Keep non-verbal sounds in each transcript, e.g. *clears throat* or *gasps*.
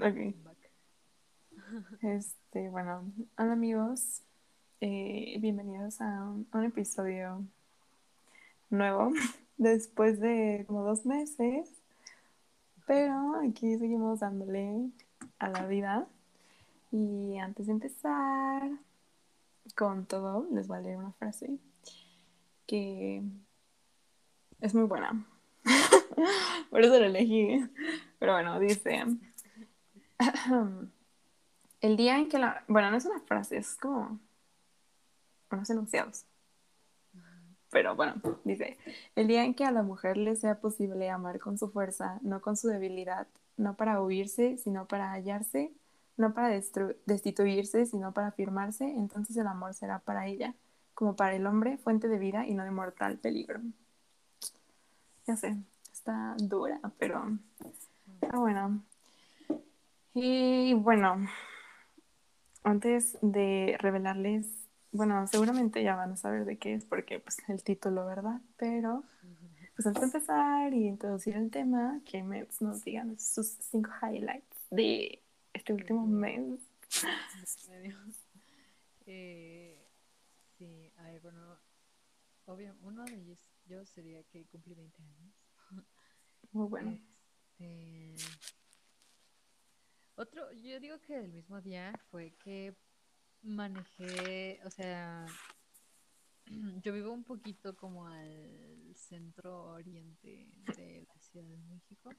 Ok. Back. *laughs* Este, bueno, hola amigos. Eh, bienvenidos a un, un episodio nuevo *laughs* después de como dos meses. Pero aquí seguimos dándole a la vida. Y antes de empezar con todo, les voy a leer una frase que es muy buena. *laughs* Por eso la elegí. Pero bueno, dice... *clears throat* El día en que la... Bueno, no es una frase, es como unos enunciados. Pero bueno, dice, el día en que a la mujer le sea posible amar con su fuerza, no con su debilidad, no para huirse, sino para hallarse, no para destituirse, sino para afirmarse, entonces el amor será para ella, como para el hombre, fuente de vida y no de mortal peligro. Ya sé, está dura, pero está bueno. Y bueno, antes de revelarles, bueno, seguramente ya van a saber de qué es, porque pues el título, ¿verdad? Pero pues antes de empezar y introducir el tema, que Mets nos digan sus cinco highlights de este último mes. Eh, sí, a ver, bueno, obvio, uno de ellos yo sería que cumplí 20 años. Muy bueno. Este, otro, yo digo que el mismo día fue que manejé, o sea, *clears throat* yo vivo un poquito como al centro oriente de la Ciudad de México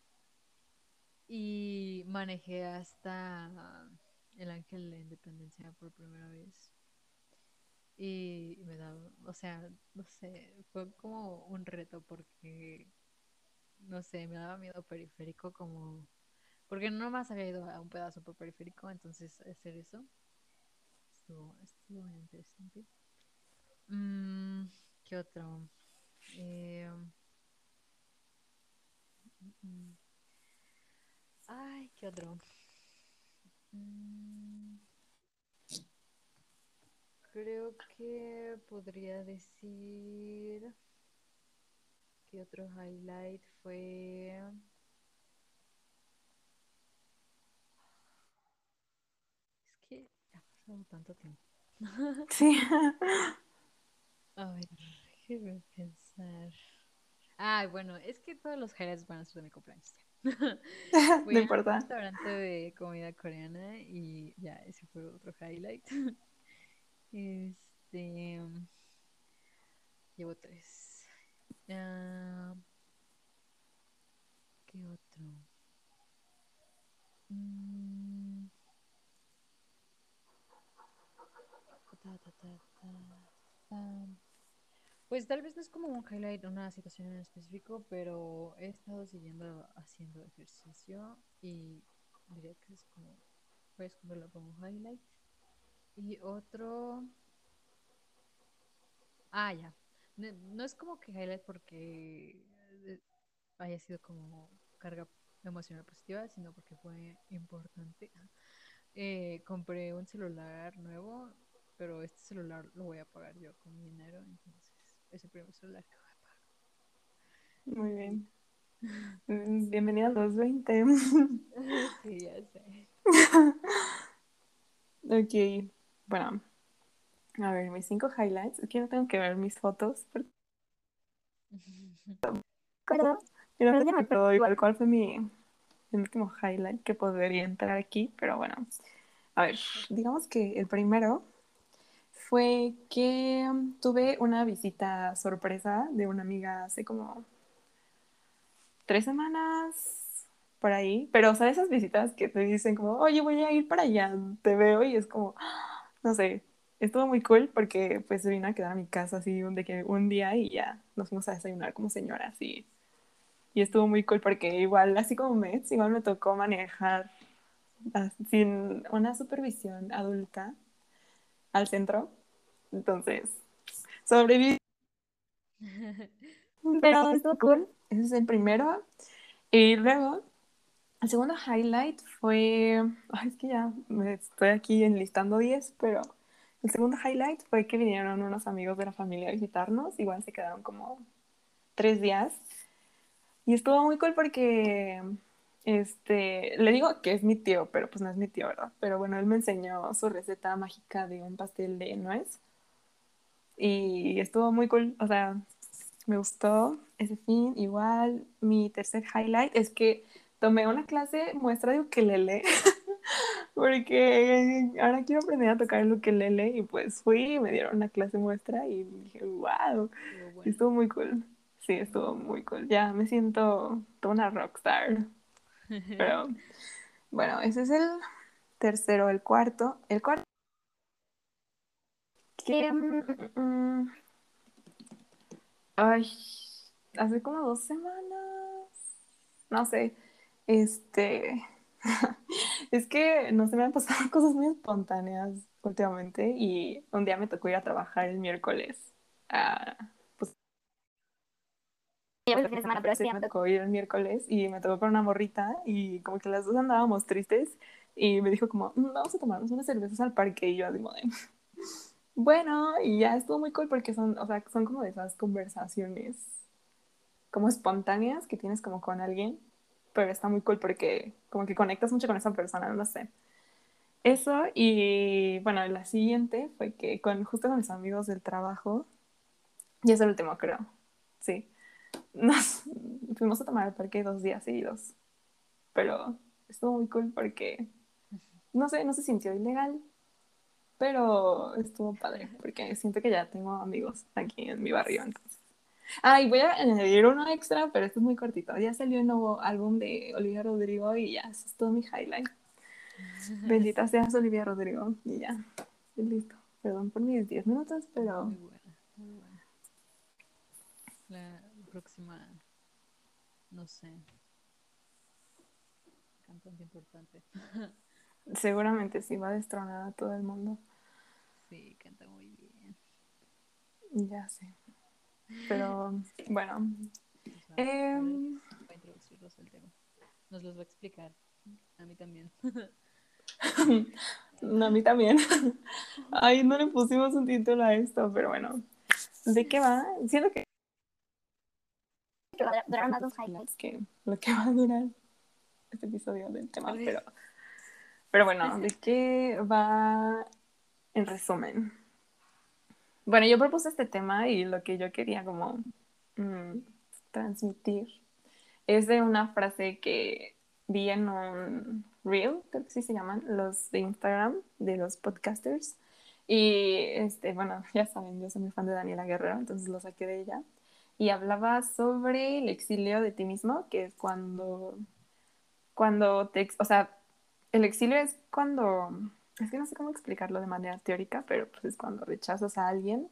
y manejé hasta el Ángel de Independencia por primera vez. Y me da, o sea, no sé, fue como un reto porque, no sé, me daba miedo periférico como, porque no más había ido a un pedazo por periférico, entonces hacer eso estuvo, estuvo muy interesante. Mm, ¿qué otro? Eh, mm, mm. Ay, ¿qué otro? Mm, creo que podría decir que otro highlight fue es que tanto tiempo. Sí. *laughs* A ver, déjeme pensar. Ah, bueno, es que todos los highlights van a ser de mi cumpleaños. *laughs* Fui no a un importa. restaurante de comida coreana y ya, ese fue otro highlight. *laughs* Este. Llevo tres. Ah, ¿Qué otro? Mm. Pues tal vez no es como un highlight, una situación en específico, pero he estado siguiendo haciendo ejercicio y diría que es como, puedes ponerlo como highlight. Y otro, ah, ya, no, no es como que highlight porque eh, haya sido como carga emocional positiva, sino porque fue importante. *laughs* Eh, compré un celular nuevo, pero este celular lo voy a pagar yo con mi dinero, entonces es el primer celular que voy a pagar. Muy bien. *laughs* Bienvenida a los 20. *laughs* Sí, ya sé. *laughs* Ok, bueno. A ver, mis cinco highlights. Que no tengo que ver mis fotos. Porque... No me acuerdo igual cuál fue mi, mi último highlight que podría entrar aquí. Pero bueno, a ver, digamos que el primero fue que um, tuve una visita sorpresa de una amiga hace como tres semanas por ahí, pero o sea, esas visitas que te dicen como, oye, voy a ir para allá, te veo y es como, *gasps* no sé, estuvo muy cool porque pues vino a quedar a mi casa así un, de que un día y ya nos fuimos a desayunar como señoras y, y estuvo muy cool porque igual, así como Mets, igual me tocó manejar sin una supervisión adulta al centro, entonces sobreviví *laughs* pero estuvo cool. Ese es el primero. Y luego, el segundo highlight fue. Ay, es que ya me estoy aquí enlistando 10, pero el segundo highlight fue que vinieron unos amigos de la familia a visitarnos, igual se quedaron como tres días. Y estuvo muy cool porque, este, le digo que es mi tío, pero pues no es mi tío, ¿verdad? Pero bueno, él me enseñó su receta mágica de un pastel de nuez. Y estuvo muy cool, o sea, me gustó ese fin. Igual, mi tercer highlight es que tomé una clase muestra de ukelele. *laughs* porque ahora quiero aprender a tocar el ukelele y pues fui y me dieron una clase muestra y dije, wow, estuvo muy cool. Sí, estuvo muy cool. Ya me siento toda una rockstar. *laughs* Pero bueno, ese es el tercero, el cuarto. El cuarto. Que, mm, mm, ay, hace como dos semanas. No sé. Este. *laughs* es que no se me han pasado *laughs* cosas muy espontáneas últimamente y un día me tocó ir a trabajar el miércoles. ah, pues el fin de semana, pero sí, me tocó ir el miércoles y me tocó con una morrita y como que las dos andábamos tristes y me dijo como, "Mm, vamos a tomarnos unas cervezas al parque y yo así como de, *laughs* bueno, y ya estuvo muy cool porque son, o sea, son como de esas conversaciones como espontáneas que tienes como con alguien, pero está muy cool porque como que conectas mucho con esa persona, no sé. Eso y bueno, la siguiente fue que con justo con mis amigos del trabajo, y es el último creo, sí, nos *laughs* fuimos a tomar al parque dos días seguidos, pero estuvo muy cool porque, no sé, no se sintió ilegal, pero estuvo padre porque siento que ya tengo amigos aquí en mi barrio, entonces. Ah, y voy a añadir uno extra, pero este es muy cortito. Ya salió el nuevo álbum de Olivia Rodrigo y ya, eso es todo mi highlight. *laughs* Bendita seas Olivia Rodrigo. Y ya, y listo. Perdón por mis 10 minutos, pero Muy buena, muy buena. La próxima, no sé. Cantante importante. *laughs* seguramente sí va a destronar a todo el mundo. Sí, canta muy bien. Ya sé. Pero bueno, Pues Em. va a introducirlos al tema. Nos los va a explicar. A mí también. no, *laughs* a mí también. Ay, no le pusimos un título a esto, pero bueno. ¿De qué va? Siento que que va a durar más los highlights. que lo que va a durar este episodio del tema, pero, pero bueno, ¿de qué va en resumen? Bueno, yo propuse este tema y lo que yo quería como mm, transmitir es de una frase que vi en un reel, creo que sí se llaman, los de Instagram, de los podcasters. Y este, bueno, *laughs* ya saben, yo soy muy fan de Daniela Guerrero, entonces lo saqué de ella. Y hablaba sobre el exilio de ti mismo, que es cuando, cuando te, o sea, el exilio es cuando, es que no sé cómo explicarlo de manera teórica, pero pues es cuando rechazas a alguien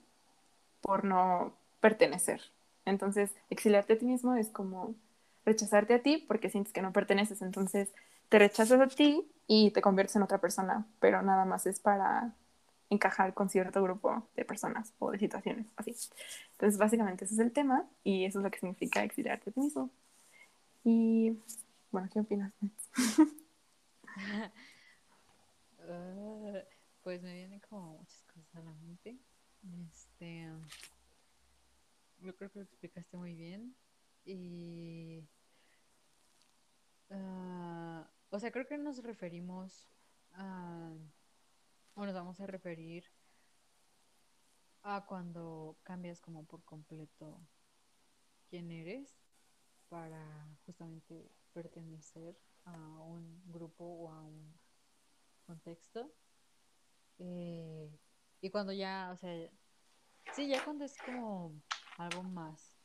por no pertenecer. Entonces, exiliarte a ti mismo es como rechazarte a ti porque sientes que no perteneces. Entonces, te rechazas a ti y te conviertes en otra persona, pero nada más es para encajar con cierto grupo de personas o de situaciones, así. Entonces, básicamente ese es el tema y eso es lo que significa exiliarte a ti mismo. Y, bueno, ¿qué opinas? *laughs* Ah, pues me vienen como muchas cosas a la mente. Este, yo creo que lo explicaste muy bien. Y, ah, o sea, creo que nos referimos a, o nos vamos a referir a cuando cambias como por completo quién eres para justamente pertenecer a un grupo o a un contexto. Eh, y cuando ya, o sea, sí, ya cuando es como algo más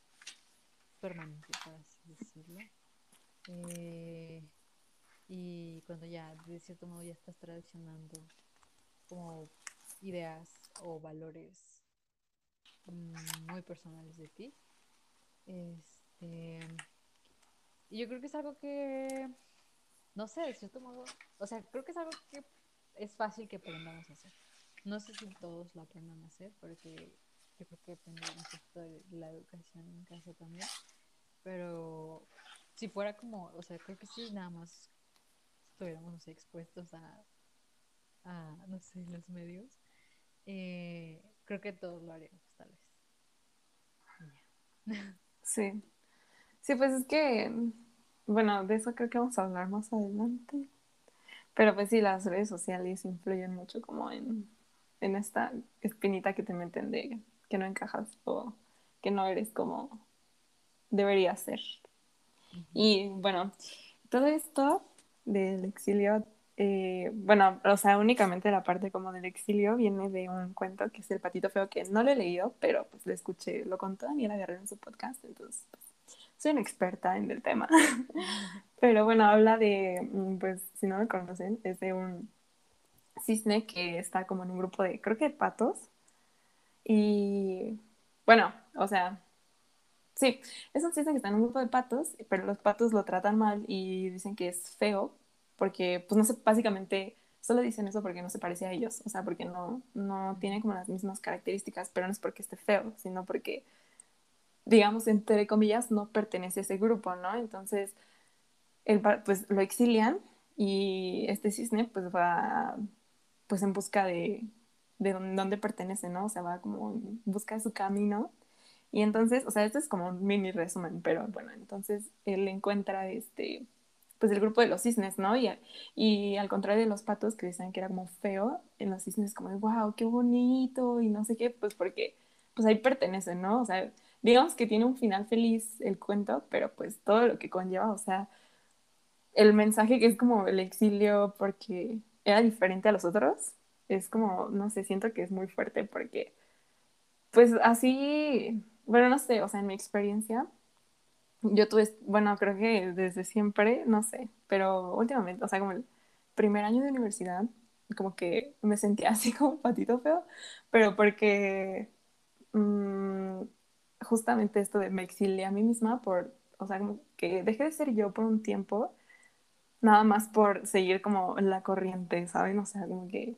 permanente, por así decirlo. Eh, y cuando ya, de cierto modo, ya estás traicionando como ideas o valores mm, muy personales de ti. Este, y yo creo que es algo que, no sé, de cierto modo, o sea, creo que es algo que es fácil que aprendamos a hacer. No sé si todos lo aprendan a hacer, porque yo creo que depende un de la educación en casa también. Pero si fuera como, o sea, creo que si nada más estuviéramos expuestos a, a, no sé, los medios, Eh, creo que todos lo haríamos, tal vez. Y ya. Sí. Sí, pues es que, bueno, de eso creo que vamos a hablar más adelante. Pero pues sí, las redes sociales influyen mucho como en, en esta espinita que te meten de que no encajas o que no eres como deberías ser. Y bueno, todo esto del exilio, eh, bueno, o sea, únicamente la parte como del exilio viene de un cuento que es El Patito Feo, que no lo he leído, pero pues lo escuché, lo contó Daniela Guerrero en su podcast, entonces pues, soy una experta en el tema. *laughs* pero bueno, habla de, mm, pues si no me conocen, es de un cisne que está como en un grupo de, creo que de patos. Y bueno, o sea, sí, es un cisne que está en un grupo de patos, pero los patos lo tratan mal y dicen que es feo, porque, pues no sé, básicamente solo dicen eso porque no se parece a ellos, o sea, porque no, no tiene como las mismas características, pero no es porque esté feo, sino porque, digamos, entre comillas, no pertenece a ese grupo, ¿no? Entonces, pa- pues lo exilian y este cisne pues va pues en busca de, de dónde, dónde pertenece, ¿no? O sea, va como en busca de su camino. Y entonces, o sea, esto es como un mini resumen, pero bueno, entonces él encuentra este, pues el grupo de los cisnes, ¿no? Y, y al contrario de los patos que decían que era como feo, en los cisnes como, wow, qué bonito y no sé qué, pues porque pues ahí pertenecen, ¿no? O sea, digamos que tiene un final feliz el cuento, pero pues todo lo que conlleva, o sea, el mensaje que es como el exilio porque era diferente a los otros, es como, no sé, siento que es muy fuerte porque, pues así, bueno, no sé, o sea, en mi experiencia, yo tuve, bueno, creo que desde siempre, no sé, pero últimamente, o sea, como el primer año de universidad, como que me sentía *laughs* así como un patito feo, pero porque mm, justamente esto de me exilié a mí misma por, o sea, como que dejé de ser yo por un tiempo nada más por seguir como la corriente, ¿saben? O sea, como que,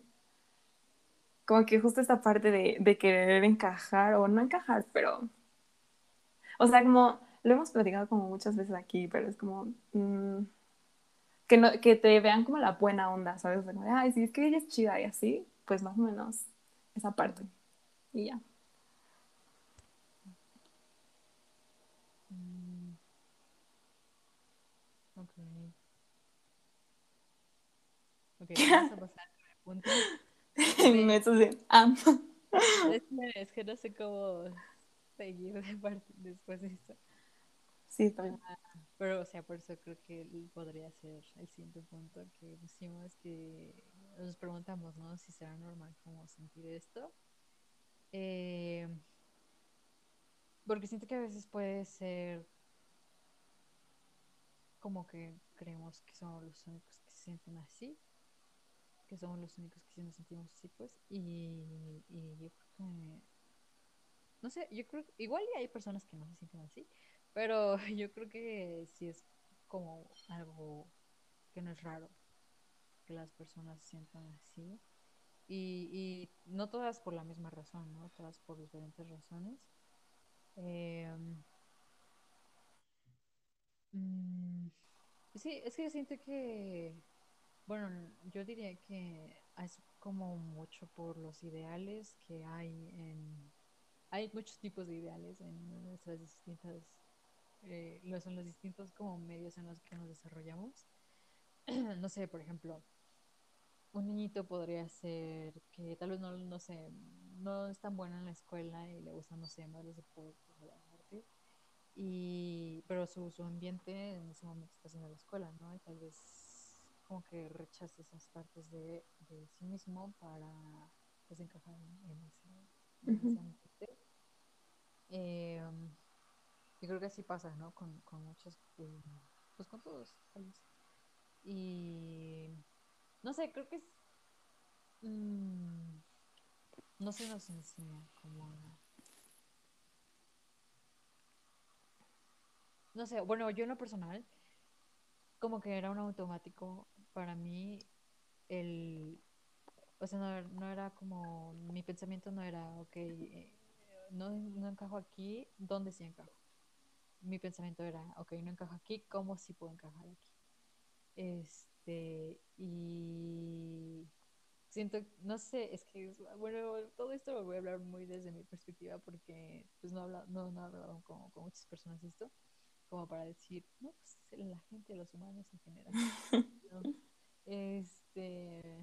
como que justo esta parte de, de querer encajar o no encajar, pero, o sea, como lo hemos platicado como muchas veces aquí, pero es como mm, que, no, que te vean como la buena onda, ¿sabes? O sea, como de, ay, sí, es que ella es chida y así, pues más o menos esa parte. Y ya. Mm. Ok. Ok, vamos a pasar al punto. *laughs* Me ah. Es que, no sé cómo seguir de después de esto. Sí, está bien. Pero, o sea, por eso creo que podría ser el siguiente punto que pusimos, que nos preguntamos, ¿no? Si será normal como sentir esto. Eh, porque siento que a veces puede ser como que creemos que somos los únicos que se sienten así, que somos los únicos que sí nos sentimos así, pues, y, y yo creo que, no sé, yo creo igual y hay personas que no se sienten así, pero *laughs* yo creo que sí es como algo que no es raro que las personas se sientan así. Y, y no todas por la misma razón, ¿no? Todas por diferentes razones. Eh, sí, es que yo siento que, bueno, yo diría que es como mucho por los ideales que hay en... Hay muchos tipos de ideales en nuestras distintas eh, los, son los distintos como medios en los que nos desarrollamos. *clears throat* no sé, por ejemplo, un niñito podría ser que tal vez no, no sé, no es tan bueno en la escuela y le gustan, no sé, más los deportes o la arte, y, pero su, su ambiente en ese momento está haciendo la escuela, ¿no? Y tal vez como que rechaza esas partes de, de sí mismo para pues encajar en, en ese, en ese ambiente. Eh, yo creo que así pasa, ¿no? Con, con muchos, eh, pues con todos. Y no sé, creo que es, mm, no se nos enseña como No sé, bueno, yo en lo personal, como que era un automático para mí el... O sea, no, no era como... Mi pensamiento no era, ok, eh, no, no encajo aquí, ¿dónde sí encajo? Mi pensamiento era, ok, no encajo aquí, ¿cómo sí puedo encajar aquí? Este, y siento, no sé, es que, bueno, todo esto lo voy a hablar muy desde mi perspectiva porque pues no he hablado, no, no he hablado con, con muchas personas esto, como para decir, no, pues la gente, los humanos en general. *laughs* ¿no? Este,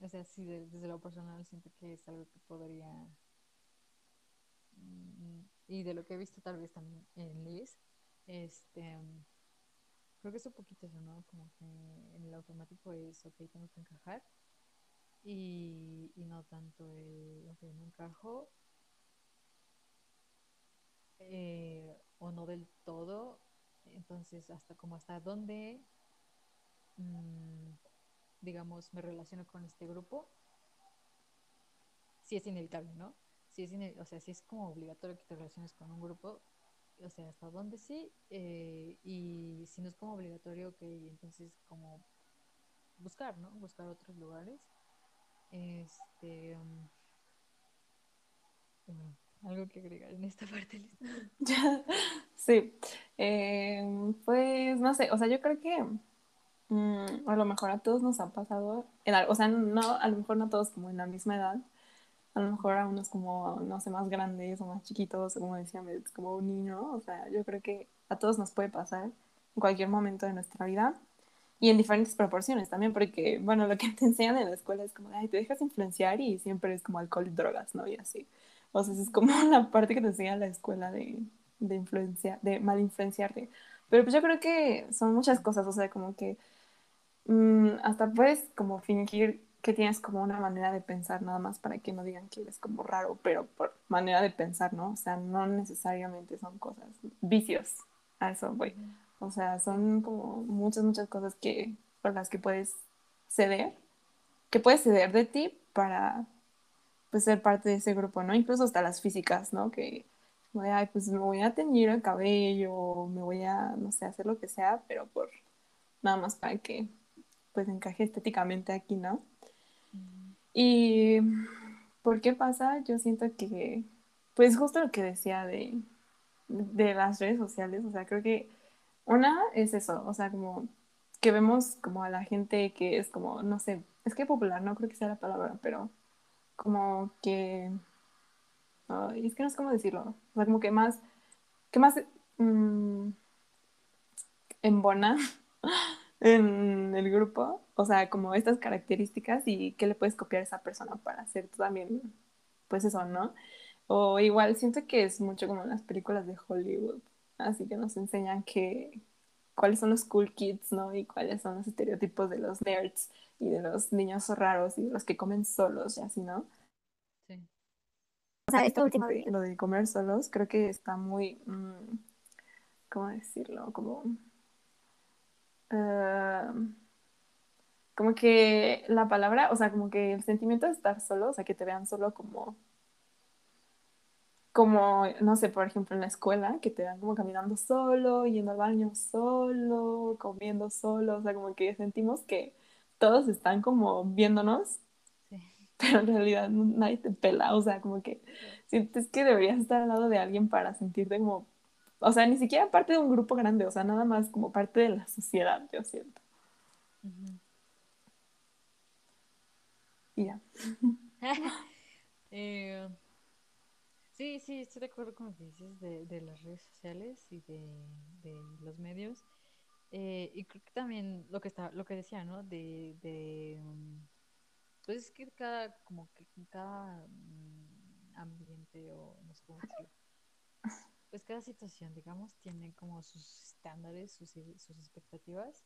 o sea, sí, de- desde lo personal siento que es algo que podría, mm, y de lo que he visto tal vez también en Liz, este, creo que es un poquito eso, ¿no? Como que en el automático es, ok, tengo que encajar, y, y no tanto el, ok, no encajo, eh, o no del todo, entonces hasta como hasta dónde, mm, digamos, me relaciono con este grupo, si es inevitable, ¿no? Si es ine- o sea, si es como obligatorio que te relaciones con un grupo, o sea, hasta dónde sí, eh, y si no es como obligatorio, ok, entonces como buscar, ¿no? Buscar otros lugares. Este, bueno, algo que agregar en esta *laughs* parte, Liz? Sí, Eh, pues no sé, o sea, yo creo que mm, a lo mejor a todos nos ha pasado, en o sea, no, a lo mejor no todos como en la misma edad, a lo mejor a unos como, no sé, más grandes o más chiquitos, como decía, Mets, como un niño, o sea, yo creo que a todos nos puede pasar en cualquier momento de nuestra vida y en diferentes proporciones también, porque, bueno, lo que *laughs* te enseñan en la escuela es como, ay, te dejas influenciar y siempre es como alcohol y drogas, ¿no? Y así. O sea, es como *laughs* la parte que te enseña la escuela de, de influencia, de mal influenciarte. Pero pues yo creo que son muchas cosas, o sea, como que mm, hasta puedes como fingir que tienes como una manera de pensar nada más para que no digan que eres como raro, pero por manera de pensar, ¿no? O sea, no necesariamente son cosas, vicios, eso. O sea, son como muchas, muchas cosas que, por las que puedes ceder, que puedes ceder de ti para pues, ser parte de ese grupo, ¿no? Incluso hasta las físicas, ¿no? Que, ay, pues me voy a teñir el cabello, me voy a, no sé, hacer lo que sea, pero por nada más para que pues encaje estéticamente aquí, ¿no? Y ¿por qué pasa? Yo siento que, pues justo lo que decía de, de las redes sociales, o sea, creo que una es eso, o sea, como que vemos como a la gente que es como, no sé, es que popular, no creo que sea la palabra, pero como que, es que no sé cómo decirlo, o sea, como que más, que más mm, embona *laughs* en el grupo, o sea, como estas características y qué le puedes copiar a esa persona para hacer tú también, pues eso, ¿no? O igual siento que es mucho como en las películas de Hollywood, así que nos enseñan que cuáles son los cool kids, ¿no? Y cuáles son los estereotipos de los nerds y de los niños raros y de los que comen solos y así, ¿no? Sí. O sea, esto último de- lo de comer solos, creo que está muy, mm, ¿cómo decirlo? Como, eh, como que la palabra, o sea, como que el sentimiento de estar solo, o sea, que te vean solo como, como, no sé, por ejemplo, en la escuela, que te vean como caminando solo, yendo al baño solo, comiendo solo, o sea, como que sentimos que todos están como viéndonos Sí. pero en realidad nadie te pela, o sea, como que sientes que deberías estar al lado de alguien para sentirte como, o sea, ni siquiera parte de un grupo grande, o sea, nada más como parte de la sociedad, yo siento. Y ya. *laughs* Eh, sí, sí, estoy de acuerdo con lo que dices de, de las redes sociales y de, de los medios. Eh, y creo que también lo que está, lo que decía, ¿no? De, de mm, pues es que cada, como que cada mm, ambiente o no sé cómo decirlo, pues cada situación, digamos, tiene como sus estándares, sus, sus expectativas.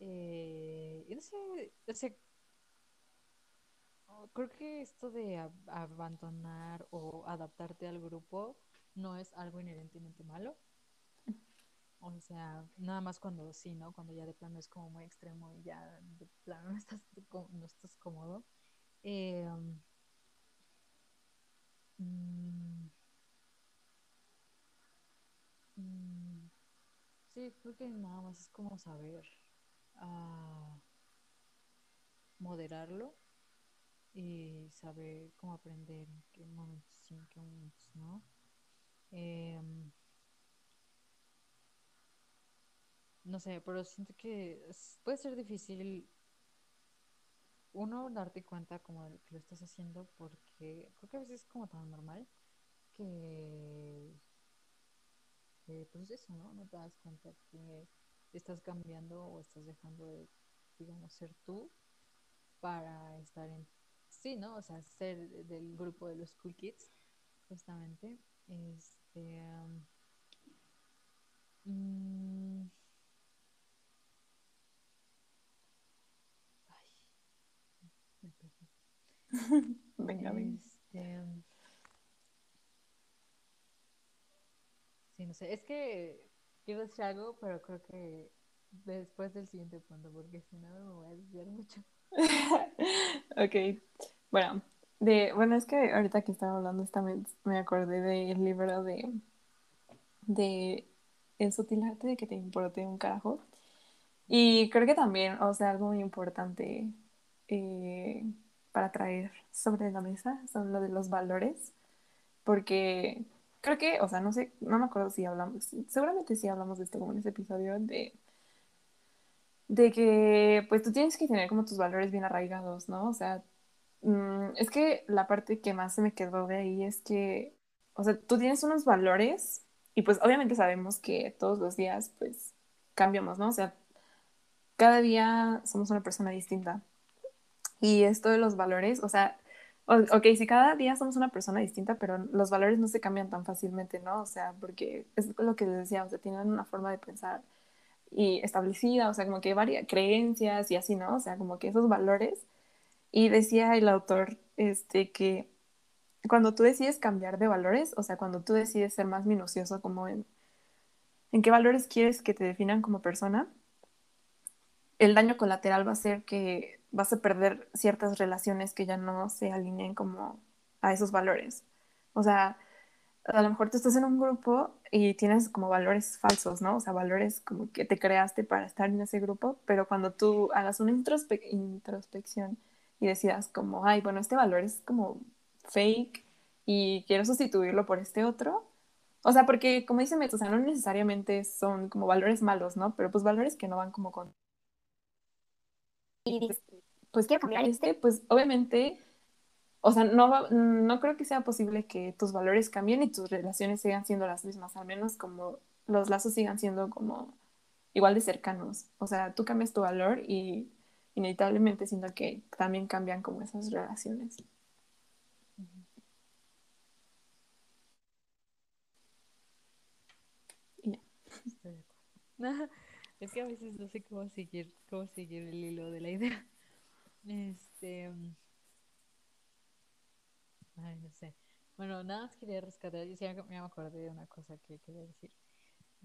Eh, y no sé, o sea, Oh, Creo que esto de ab- abandonar o adaptarte al grupo no es algo inherentemente malo. O sea, nada más cuando sí, ¿no? Cuando ya de plano es como muy extremo y ya de plano no *laughs* estás, no estás cómodo. Eh, mm, sí, creo que nada más es como saber ah, moderarlo y saber cómo aprender en qué momentos sí, en qué momentos no. Em, no sé, pero siento que puede ser difícil uno, darte cuenta como de que lo estás haciendo porque creo que a veces es como tan normal que, que, pues eso, ¿no? No te das cuenta que estás cambiando o estás dejando de, digamos, ser tú para estar en, sí, ¿no? O sea, ser del grupo de los cool kids, justamente. Este, um, mm, ay, me perdí. Venga, venga. Este, sí, no sé, es que quiero decir algo, pero creo que después del siguiente punto, porque si no me voy a desviar mucho. *laughs* ok, bueno, de, bueno, es que ahorita que estaba hablando esta me acordé del libro de, de El sutil arte de que te importe un carajo. Y creo que también, o sea, algo muy importante eh, para traer sobre la mesa son lo de los valores, porque creo que, o sea, no sé, no me acuerdo si hablamos, seguramente sí hablamos de esto como en ese episodio, de, de que pues tú tienes que tener como tus valores bien arraigados, ¿no? O sea, mm, es que la parte que más se me quedó de ahí es que, o sea, tú tienes unos valores y pues obviamente sabemos que todos los días pues cambiamos, ¿no? O sea, cada día somos una persona distinta. Y esto de los valores, o sea, ok, si cada día somos una persona distinta, pero los valores no se cambian tan fácilmente, ¿no? O sea, porque es lo que les decía, o sea, tienen una forma de pensar y establecida, o sea, como que varias creencias y así, ¿no? O sea, como que esos valores. Y decía el autor, este, que cuando tú decides cambiar de valores, o sea, cuando tú decides ser más minucioso como en, en qué valores quieres que te definan como persona, el daño colateral va a ser que vas a perder ciertas relaciones que ya no se alineen como a esos valores. O sea, a lo mejor tú estás en un grupo y tienes como valores falsos, ¿no? O sea, valores como que te creaste para estar en ese grupo, pero cuando tú hagas una introspe introspección y decidas como, ay, bueno, este valor es como fake y quiero sustituirlo por este otro. O sea, porque como dice Met, o sea, no necesariamente son como valores malos, ¿no? Pero pues valores que no van como con Y dices, pues quiero cambiar este, pues obviamente, o sea, no, va- no creo que sea posible que tus valores cambien y tus relaciones sigan siendo las mismas, al menos como los lazos sigan siendo como igual de cercanos. O sea, tú cambias tu valor y inevitablemente siento que también cambian como esas relaciones. Y ya. Estoy de acuerdo. *laughs* Es que a veces no sé cómo seguir, cómo seguir el hilo de la idea. Este, ay, no sé. Bueno, nada más quería rescatar, y sí, ya me acordé de una cosa que quería decir.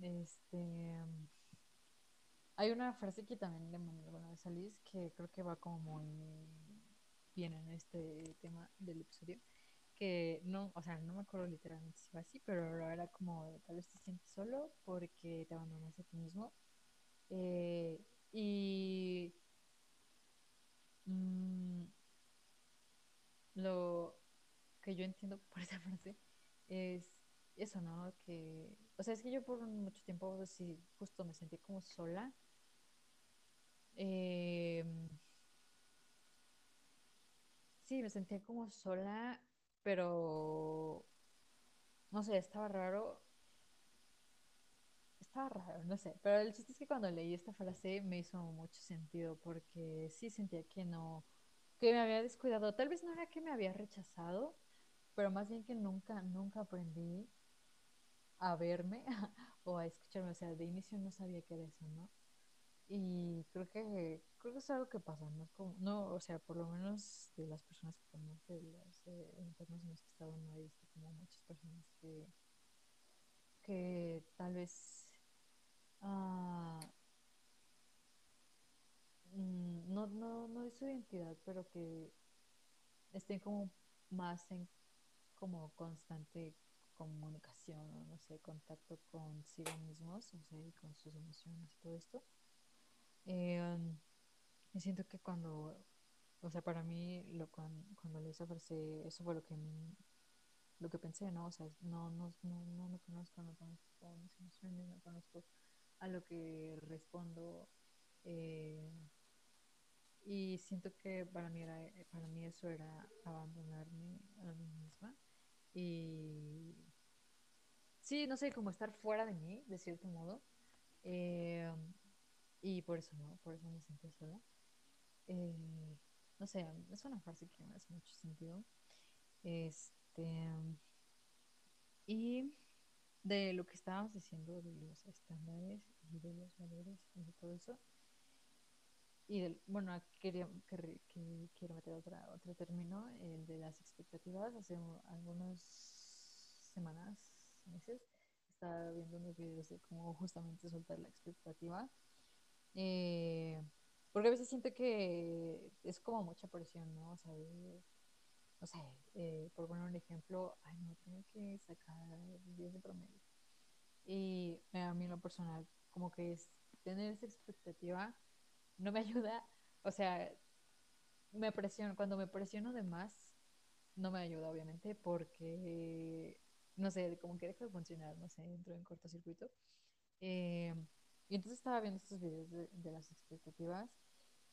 Este, hay una frase que también le mandé alguna vez a Liz que creo que va como muy bien en este tema del episodio. Que no, o sea, no me acuerdo literalmente si fue así, pero era como tal vez te sientes solo porque te abandonas a ti mismo. Eh, y mm, lo que yo entiendo *laughs* por esa frase es eso, ¿no? Que, o sea, es que yo por mucho tiempo sí, justo me sentí como sola. Eh, sí, me sentía como sola, pero no sé, estaba raro. Estaba raro, no sé. Pero el chiste es que cuando leí esta frase me hizo mucho sentido porque sí sentía que no, que me había descuidado. Tal vez no era que me había rechazado, pero más bien que nunca, nunca aprendí a verme *laughs* o a escucharme. O sea, de inicio no sabía qué era eso, ¿no? Y creo que, creo que es algo que pasa, ¿no? Es como- no, o sea, por lo menos de las personas que conozco, de los eh, entornos en los que he estado, no he visto como muchas personas que, que tal vez ah, mm, no, no, no de su identidad, pero que estén como más en como constante comunicación o no sé, contacto consigo mismos, o sea, y con sus emociones y todo esto. Eh, siento que cuando, o sea, para mí, lo, cuando, cuando esa frase, eso fue lo que, lo que pensé, ¿no? O sea, no, no, no, no me conozco, no conozco mis emociones, no conozco a lo que respondo. eh, Y siento que para mí, era, para mí eso era abandonarme a mí misma. Y sí, no sé, como estar fuera de mí, de cierto modo. Eh, y por eso no, por eso me sentí sola. Eh, no sé, es una frase que me hace mucho sentido. Este, y de lo que estábamos diciendo de los estándares los valores y todo eso. Y del, bueno, quería, que, quiero meter otra, otro término, el de las expectativas. Hace algunas semanas, meses, estaba viendo unos videos de cómo justamente soltar la expectativa. Eh, porque a veces siento que es como mucha presión, ¿no? O sea, no sé, eh, por poner un ejemplo, ay, no, tengo que sacar 10 de promedio. Y a mí en lo personal, como que es tener esa expectativa no me *laughs* ayuda, o sea, me presiono, cuando me presiono de más, no me ayuda obviamente porque, no sé, como que deja de funcionar, no sé, entro en cortocircuito. Eh, y entonces estaba viendo estos videos de, las expectativas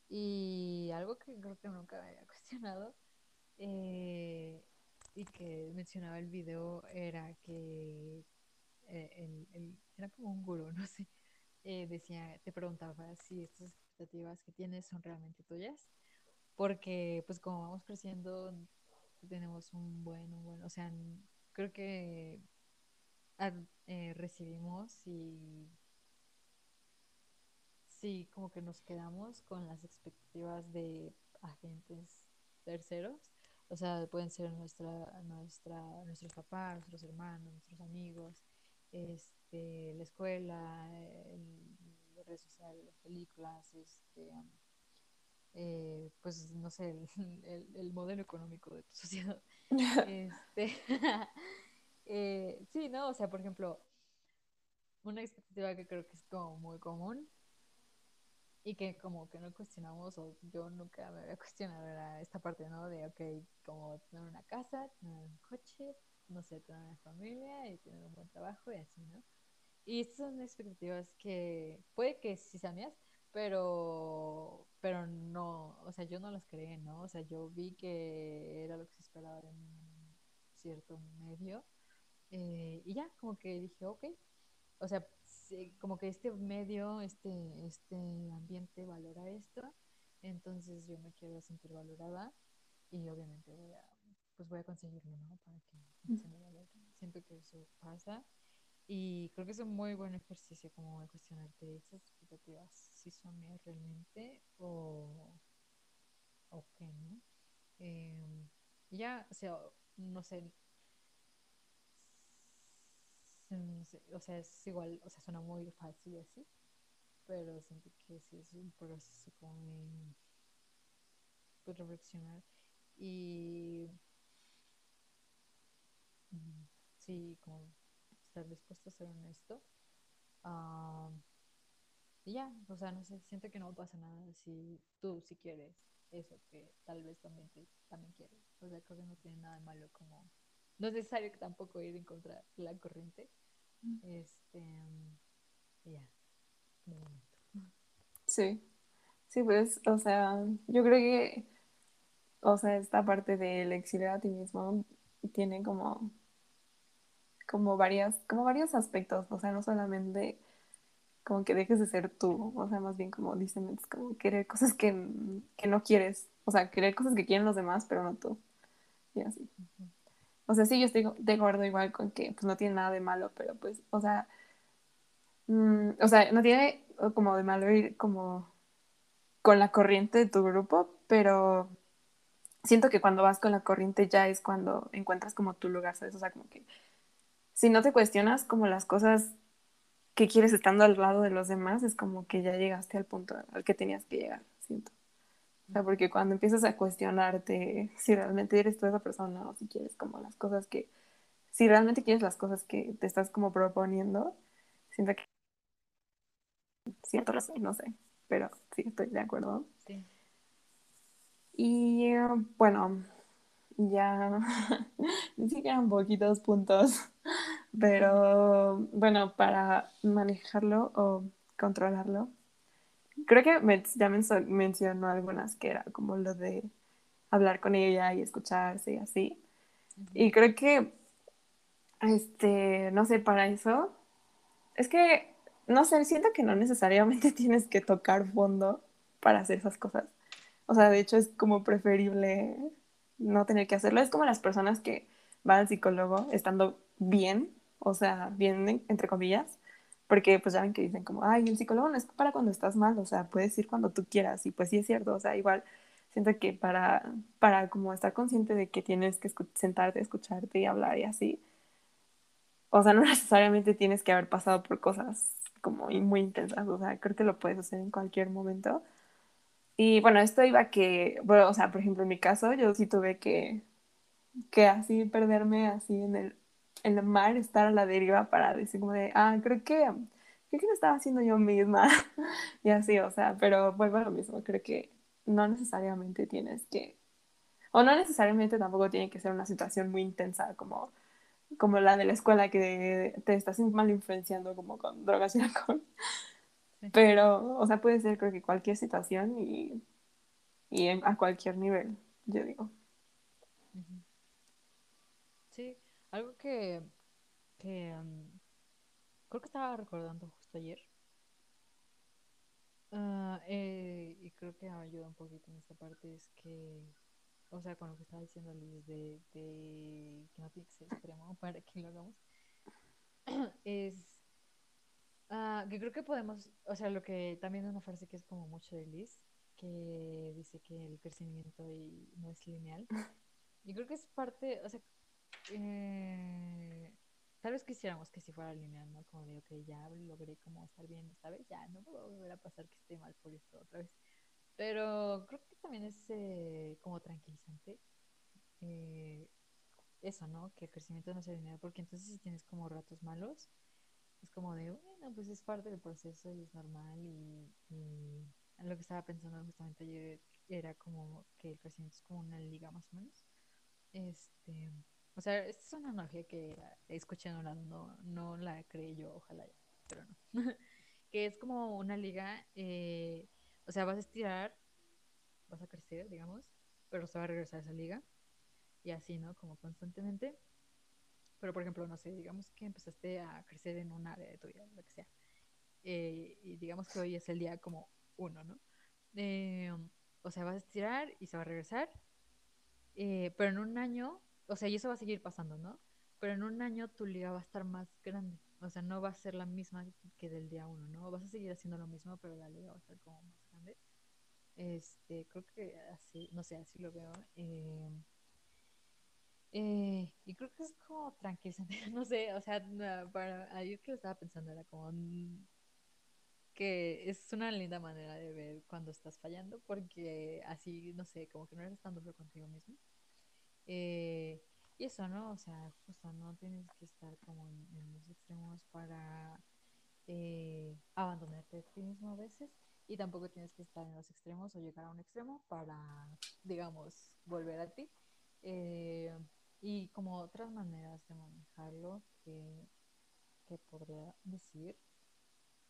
y algo que creo que nunca me había *laughs* cuestionado eh, y que mencionaba el video era que eh, el, era como un gurú, *laughs* no sé, eh, decía, te preguntaba si estas expectativas que tienes son realmente tuyas, porque pues como vamos creciendo tenemos un buen, un buen, o sea, creo que eh, recibimos y sí, como que nos quedamos con las expectativas de agentes terceros, o sea, pueden ser nuestra, nuestra, nuestros papás, nuestros hermanos, nuestros amigos, este, la escuela, el, las redes sociales, las películas, este, eh, pues no sé, *laughs* el, el, modelo económico de tu *laughs* sociedad. este, *laughs* eh, sí, ¿no? O sea, por ejemplo, una expectativa que creo que es como muy común y que como que no cuestionamos o yo nunca me había cuestionado era esta parte, ¿no? De, ok, como tener una casa, tener un coche, no sé, tener una familia y tener un buen trabajo y así, ¿no? Y estas son expectativas que puede que sí sean mías, pero, pero no, o sea, yo no las creé, ¿no? O sea, yo vi que era lo que se esperaba en cierto medio eh, y ya, como que dije, ok, o sea, como que este medio, este, este ambiente valora esto, entonces yo me quiero sentir valorada y obviamente voy a pues voy a conseguirlo, ¿no? Para que se me valore. Siento que eso pasa y creo que es un muy buen ejercicio como cuestionarte esas expectativas, si son mías realmente o, o qué, ¿no? Eh, ya, o sea, no sé, o sea, es igual, o sea, suena muy fácil así, pero siento que sí es un proceso como de pues, reflexionar y sí, como estar dispuesto a ser honesto. Uh, y ya, o sea, no sé, siento que no pasa nada si tú si quieres eso que tal vez también te, también quieres. O sea, creo que no tiene nada de malo como... No es necesario que tampoco ir en contra de la corriente. Este, ya, de momento. Sí, sí, pues, o sea, yo creo que, o sea, esta parte del exilio a ti mismo tiene como como varias, como varios aspectos, o sea, no solamente como que dejes de ser tú, o sea, más bien como dicen, es como querer cosas que, que no quieres, o sea, querer cosas que quieren los demás, pero no tú, y así. O sea, sí, yo estoy de acuerdo igual con que pues no tiene nada de malo, pero pues, o sea, mmm, o sea, no tiene como de malo ir como con la corriente de tu grupo, pero siento que cuando vas con la corriente ya es cuando encuentras como tu lugar, ¿sabes? O sea, como que si no te cuestionas como las cosas que quieres estando al lado de los demás, es como que ya llegaste al punto al que tenías que llegar, siento. O sea, porque cuando empiezas a cuestionarte si realmente eres tú esa persona o si quieres como las cosas que, si realmente quieres las cosas que te estás como proponiendo, siento que, siento, no sé, pero sí, estoy de acuerdo. Sí. Y bueno, ya, *laughs* sí que eran poquitos puntos pero bueno, para manejarlo o controlarlo, creo que me, ya menso- mencionó algunas que era como lo de hablar con ella y escucharse y así. Y creo que, este, no sé, para eso, es que, no sé, siento que no necesariamente *laughs* tienes que tocar fondo para hacer esas cosas. O sea, de hecho es como preferible no tener que hacerlo. Es como las personas que van al psicólogo estando bien, o sea, bien en- entre comillas, porque pues ya ven que dicen como, ay, el psicólogo no es para cuando estás mal, o sea, puedes ir cuando tú quieras y pues sí es cierto, o sea, igual siento que para, para como estar consciente de que tienes que escu- sentarte, escucharte y hablar y así, o sea, no *laughs* necesariamente tienes que haber pasado por cosas como muy intensas, o sea, creo que lo puedes hacer en cualquier momento. Y bueno, esto iba que, bueno, o sea, por ejemplo, en mi caso, yo sí tuve que, que así perderme así en el, en el mar, estar a la deriva para decir como de, ah, creo que, creo que lo estaba haciendo yo misma. *laughs* Y así, o sea, pero vuelvo a lo mismo, creo que no necesariamente tienes que, o no necesariamente tampoco tiene que ser una situación muy intensa como, como la de la escuela que te estás mal influenciando como con drogas y alcohol. Pero, o sea, puede ser creo que cualquier situación y, y a cualquier nivel, yo digo. Algo que, que mm, creo que estaba recordando justo ayer. ah, eh, y creo que ayuda un poquito en esta parte es que, o sea, con lo que estaba diciendo Liz de, de que no tiene que ser extremo *laughs* para que lo hagamos, *clears throat* es ah, que creo que podemos, o sea, lo que también es una frase que es como mucho de Liz, que dice que el crecimiento y no es lineal. *laughs* Y creo que es parte, o sea, eh, tal vez quisiéramos que si fuera lineal, ¿no? Como de, ok, ya logré como estar bien esta vez, ya no me va a volver a pasar que esté mal por esto otra vez. Pero creo que también es eh, como tranquilizante eh, eso, ¿no? Que el crecimiento no sea lineal, porque entonces si tienes como ratos malos, es como de, bueno, pues es parte del proceso y es normal y, y lo que estaba pensando justamente ayer era como que el crecimiento es como una liga más o menos. Este, o sea, esta es una analogía que escuché en no, no la creé yo, ojalá ya, pero no. *laughs* que es como una liga, eh, o sea, vas a estirar, vas a crecer, digamos, pero se va a regresar esa liga y así, ¿no? Como constantemente. Pero, por ejemplo, no sé, digamos que empezaste a crecer en un área de tu vida, lo que sea. Eh, y digamos que hoy es el día como uno, ¿no? Eh, o sea, vas a estirar y se va a regresar eh, pero en un año, o sea, y eso va a seguir pasando, ¿no? Pero en un año tu liga va a estar más grande. O sea, no va a ser la misma que del día uno, ¿no? Vas a seguir haciendo lo mismo, pero la liga va a estar como más grande. Este, creo que así, no sé, así lo veo. Eh, eh, y creo que es como tranquilizante, *laughs* no sé, o sea, para ayer que lo estaba pensando era como mm, que es una linda manera de ver cuando estás fallando, porque así, no sé, como que no eres tan duro contigo mismo. Eh, y eso, ¿no? O sea, justo no tienes que estar como en, los extremos para eh, abandonarte a ti mismo a veces. Y tampoco tienes que estar en los extremos o llegar a un extremo para, digamos, volver a ti. Eh, y como otras maneras de manejarlo que, podría decir.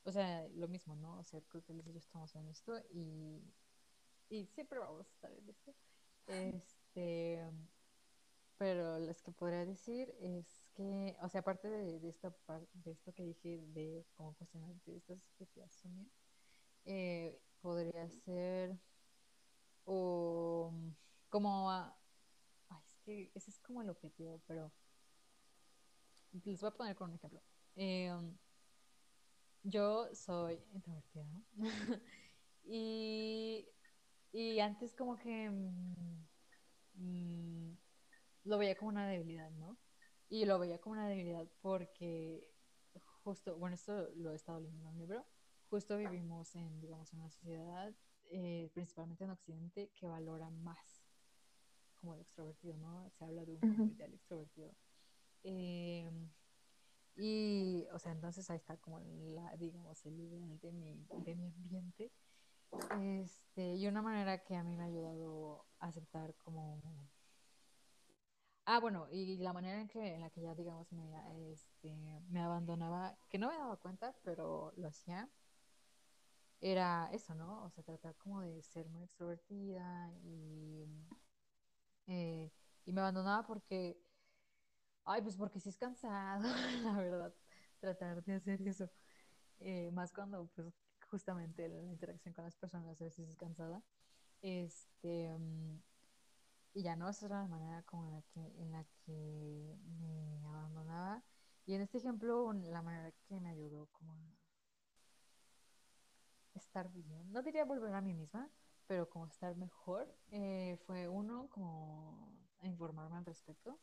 O sea, lo mismo, ¿no? O sea, creo que yo estamos en esto y, y siempre vamos a estar en esto. Este, pero las que podría decir es que, o sea, aparte de, de esta de esto que dije de cómo cuestionarte estas son mías, eh, podría ser o como a- ay, es que ese es como el objetivo, pero les voy a poner con un ejemplo. Eh, yo soy introvertida *laughs* y, y antes como que mm, mm, lo veía como una debilidad, ¿no? Y lo veía como una debilidad porque justo, bueno, esto lo he estado leyendo en un libro, justo vivimos en, digamos, en una sociedad, eh, principalmente en Occidente, que valora más como el extrovertido, ¿no? Se habla de un Ujú. ideal extrovertido. Eh, y, o sea, entonces ahí está como la, digamos, el ideal de mi, de mi ambiente. Este, y una manera que a mí me ha ayudado a aceptar como Ah, bueno, y la manera en que en la que ya, digamos, me, este, me abandonaba, que no me daba cuenta, pero lo hacía, era eso, ¿no? O sea, tratar como de ser muy extrovertida y, eh, y me abandonaba porque, ay, pues porque sí es cansado, *laughs* la verdad, tratar de hacer eso. Eh, más cuando, pues, justamente la interacción con las personas a veces es cansada. Este, mm, y ya no, esa era la manera como en la que, en la que me abandonaba. Y en este ejemplo, la manera que me ayudó como a estar bien, no diría volver a mí misma, pero como estar mejor, eh, fue uno, como informarme al respecto,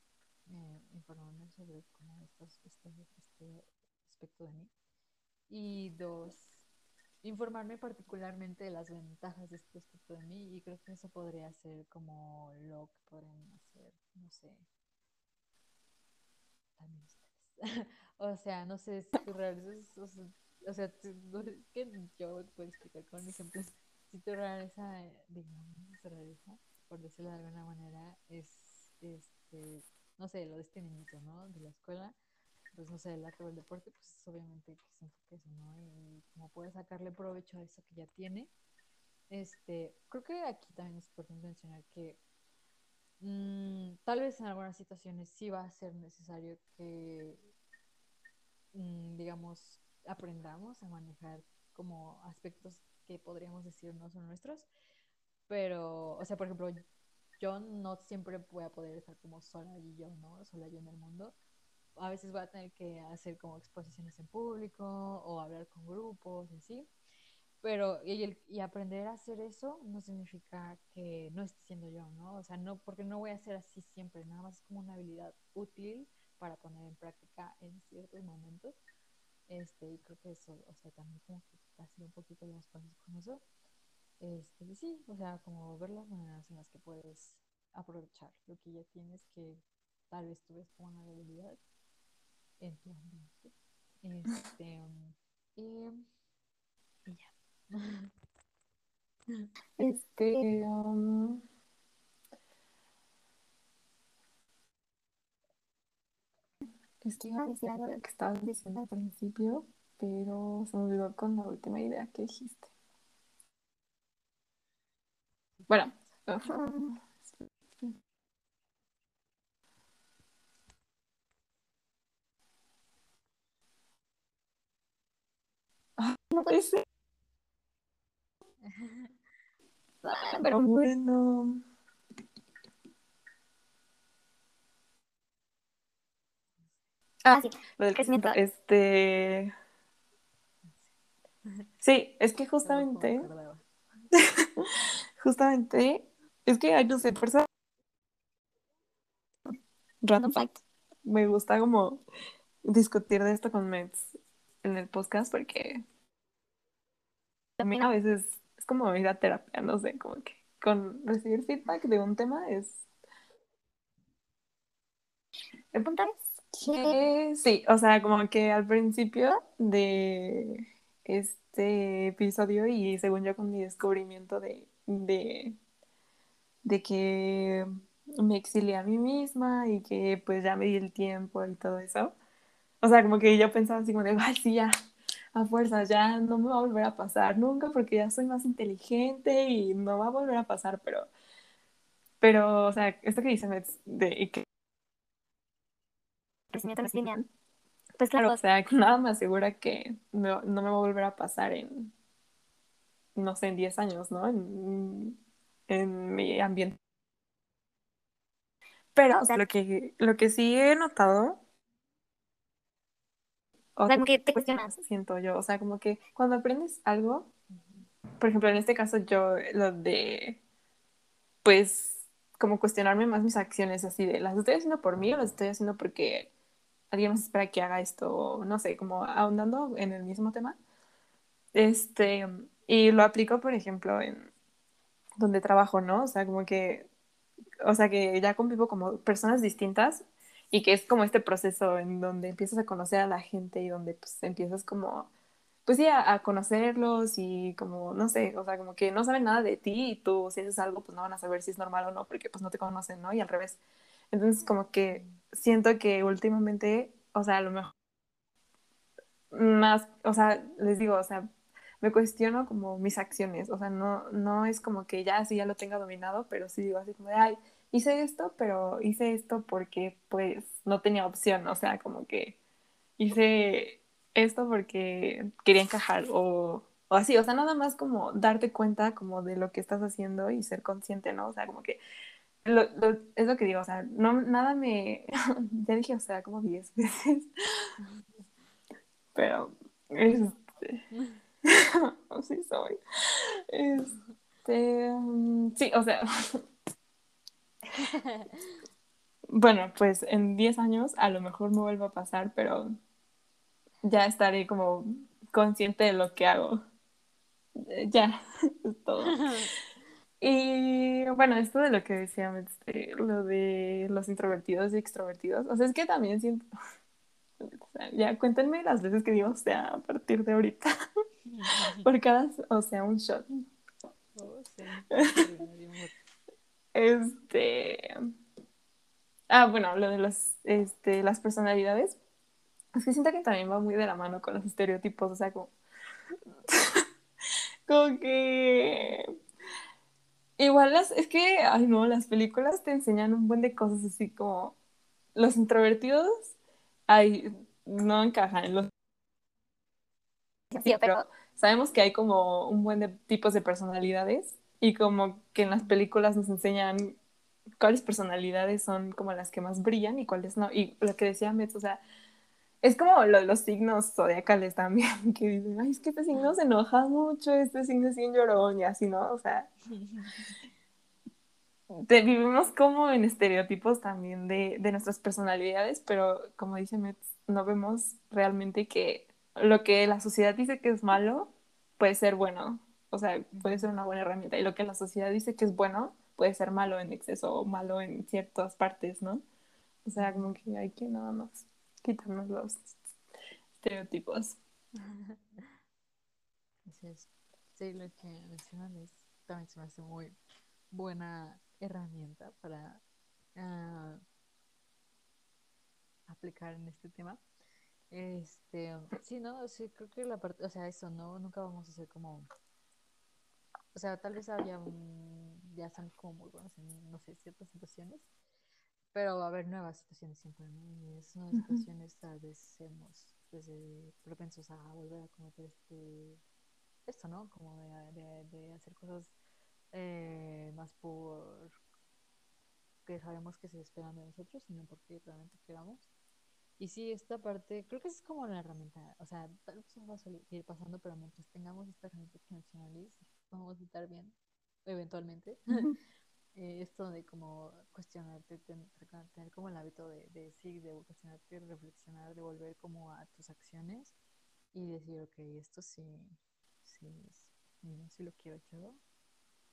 eh, informarme sobre cómo estos, este, este aspecto de mí. Y dos, informarme particularmente de las ventajas de este aspecto de mí y creo que eso podría ser como lo que podrían hacer, no sé, también ustedes. *laughs* o sea, no sé si tú realizas, o sea, o sea *laughs* que yo puedo explicar con ejemplos. Si tu rareza, eh, digamos, rareza, por decirlo de alguna manera, es, este, no sé, lo de este niñito, ¿no? De la escuela, pues no sé, el arte o el deporte, pues obviamente que se enfoque eso, ¿no? Y como puede sacarle provecho a eso que ya tiene. Este, creo que aquí también es importante mencionar que mm, tal vez en algunas situaciones sí va a ser necesario que mm, digamos, aprendamos a manejar como aspectos que podríamos decir no son nuestros, pero, o sea, por ejemplo, yo no siempre voy a poder estar como sola y yo, ¿no? Sola yo en el mundo. A veces voy a tener que hacer como exposiciones en público o hablar con grupos y así. Pero, y, el- y aprender a hacer eso no significa que no esté siendo yo, ¿no? O sea, no, porque no voy a ser así siempre, nada más es como una habilidad útil para poner en práctica en ciertos momentos. Este, y creo que eso, o sea, también como que hacer un poquito las cosas con eso. Este, sí, o sea, como ver las maneras en las que puedes aprovechar lo que ya tienes que tal vez tú ves como una debilidad en tu ambiente. Este, y, y ya. *laughs* Este, um, es que iba a decir algo de lo que estabas diciendo al principio, pero se me olvidó con la última idea que dijiste. Bueno, um, ah, no puede ser, *laughs* pero bueno. Ah, sí, lo del crecimiento. Este. Sí, es que justamente, *laughs* justamente, es que, ay, no sé, por eso, random fact, me gusta como discutir de esto con Mets en el podcast porque también a veces es como ir a terapia, no sé, como que con recibir feedback de un tema es... El punto es que sí, o sea, como que al principio de este episodio y según yo con mi descubrimiento de, de, de que me exilié a mí misma y que pues ya me di el tiempo y todo eso. O sea, como que yo pensaba así como de, ay, sí, ya, a fuerza, ya no me va a volver a pasar nunca porque ya soy más inteligente y no va a volver a pasar, pero, pero, o sea, esto que dice Mets de que crecimiento no es lineal. Pues claro, claro, o sea, nada me asegura que me- no me va a volver a pasar en, no sé, en 10 años, ¿no? En, en mi ambiente. Pero O sea- lo que, lo que sí he notado, o o sea, como que te cuestionas. siento yo, o sea, como que cuando aprendes algo, por ejemplo, en este caso yo lo de, pues, como cuestionarme más mis acciones, así de, ¿las estoy haciendo por mí o las estoy haciendo porque alguien más espera que haga esto? No sé, como ahondando en el mismo tema. Este, y lo aplico, por ejemplo, en donde trabajo, ¿no? O sea, como que, o sea, que ya convivo como personas distintas y que es como este proceso en donde empiezas a conocer a la gente y donde pues empiezas como, pues sí, a, conocerlos y como, no sé, o sea, como que no saben nada de ti y tú si haces algo pues no van a saber si es normal o no porque pues no te conocen, ¿no? Y al revés. Entonces como que siento que últimamente, o sea, a lo mejor más, o sea, les digo, o sea, me cuestiono como mis acciones, o sea, no, no es como que ya sí ya lo tenga dominado, pero sí digo así como de, ay, hice esto, pero hice esto porque pues no tenía opción, o sea, como que hice esto porque quería encajar o, o así, o sea, nada más como darte cuenta como de lo que estás haciendo y ser consciente, ¿no? O sea, como que lo, es lo que digo, o sea, no, nada me, *laughs* ya dije, o sea, como 10 veces, *laughs* pero, este, *laughs* así soy, este, um, sí, o sea, bueno, pues en 10 años a lo mejor me vuelva a pasar, pero ya estaré como consciente de lo que hago. Ya, *laughs* es todo. Y bueno, esto de lo que decía, este, lo de los introvertidos y extrovertidos, o sea, es que también siento, *laughs* ya cuéntenme las veces que digo, o sea, a partir de ahorita, *laughs* por cada, o sea, un shot. Oh, sí. Este, ah, bueno, lo de los, este, las personalidades, es que siento que también va muy de la mano con los estereotipos, o sea, como, *laughs* como que Igual las, es que, ay no, las películas te enseñan un buen de cosas así como los introvertidos, ay, no encajan en los... Sí, pero pero sabemos que hay como un buen de tipos de personalidades y como que en las películas nos enseñan cuáles personalidades son como las que más brillan y cuáles no. Y lo que decía Metz, o sea, es como lo los signos zodiacales también, *laughs* que dicen, ay, es que este signo se enoja mucho, este signo es bien llorón y así, ¿no? O sea, *laughs* te- vivimos como en estereotipos también de, de nuestras personalidades, pero como dice Metz, no vemos realmente que lo que la sociedad dice que es malo puede ser bueno, o sea, puede ser una buena herramienta, y lo que la sociedad dice que es bueno puede ser malo en exceso o malo en ciertas partes, ¿no? O sea, como que hay que nada más quitarnos los estereotipos. *laughs* Sí, lo que mencionan es, también se me hace muy buena herramienta para ah, aplicar en este tema. Este, sí, no, sí, creo que la parte, o sea, eso, no, nunca vamos a ser como, o sea, tal vez haya un, ya son como muy buenos en, no sé, ciertas situaciones, pero va a haber nuevas situaciones siempre, ¿no? Y esas nuevas Ujú. situaciones tal vez seamos desde propensos a volver a cometer este, esto, ¿no? Como de, de, de hacer cosas eh, más por que sabemos que se esperan de nosotros, sino porque realmente queramos. Y sí, esta parte, creo que es como la herramienta, o sea, tal vez nos va a seguir pasando, pero mientras tengamos esta herramienta que Liz, vamos a estar bien, eventualmente. *laughs* Eh, esto de como cuestionarte, ten- tener como el hábito de, de sí, de cuestionarte, reflexionar, de volver como a tus acciones y decir, ok, esto sí, sí mío, sí lo quiero yo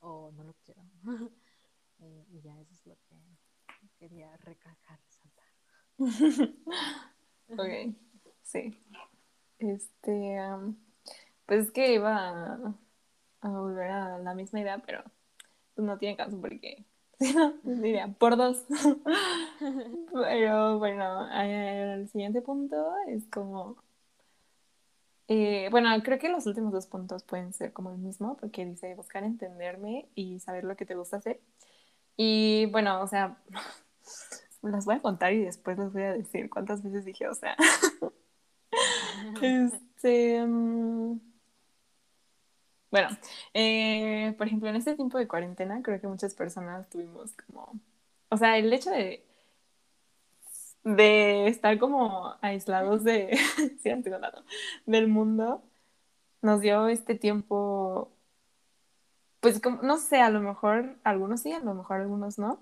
o no lo quiero. *laughs* Eh, y ya eso es lo que quería recalcar, resaltar. *laughs* Ok, sí. Este, pues es que iba a, a volver a la misma idea, pero pues no tiene caso porque *laughs* no, diría por dos. *laughs* Pero bueno, el siguiente punto es como, eh, bueno, creo que los últimos dos puntos pueden ser como el mismo, porque dice buscar entenderme y saber lo que te gusta hacer. Y bueno, o sea, *laughs* las voy a contar y después les voy a decir cuántas veces dije, o sea. Este, mm, bueno, eh, por ejemplo, en este tiempo de cuarentena, creo que muchas personas tuvimos como, o sea, el hecho de, de estar como aislados de, *laughs* sí, contando, del mundo, nos dio este tiempo, pues como, no sé, a lo mejor algunos sí, a lo mejor algunos no,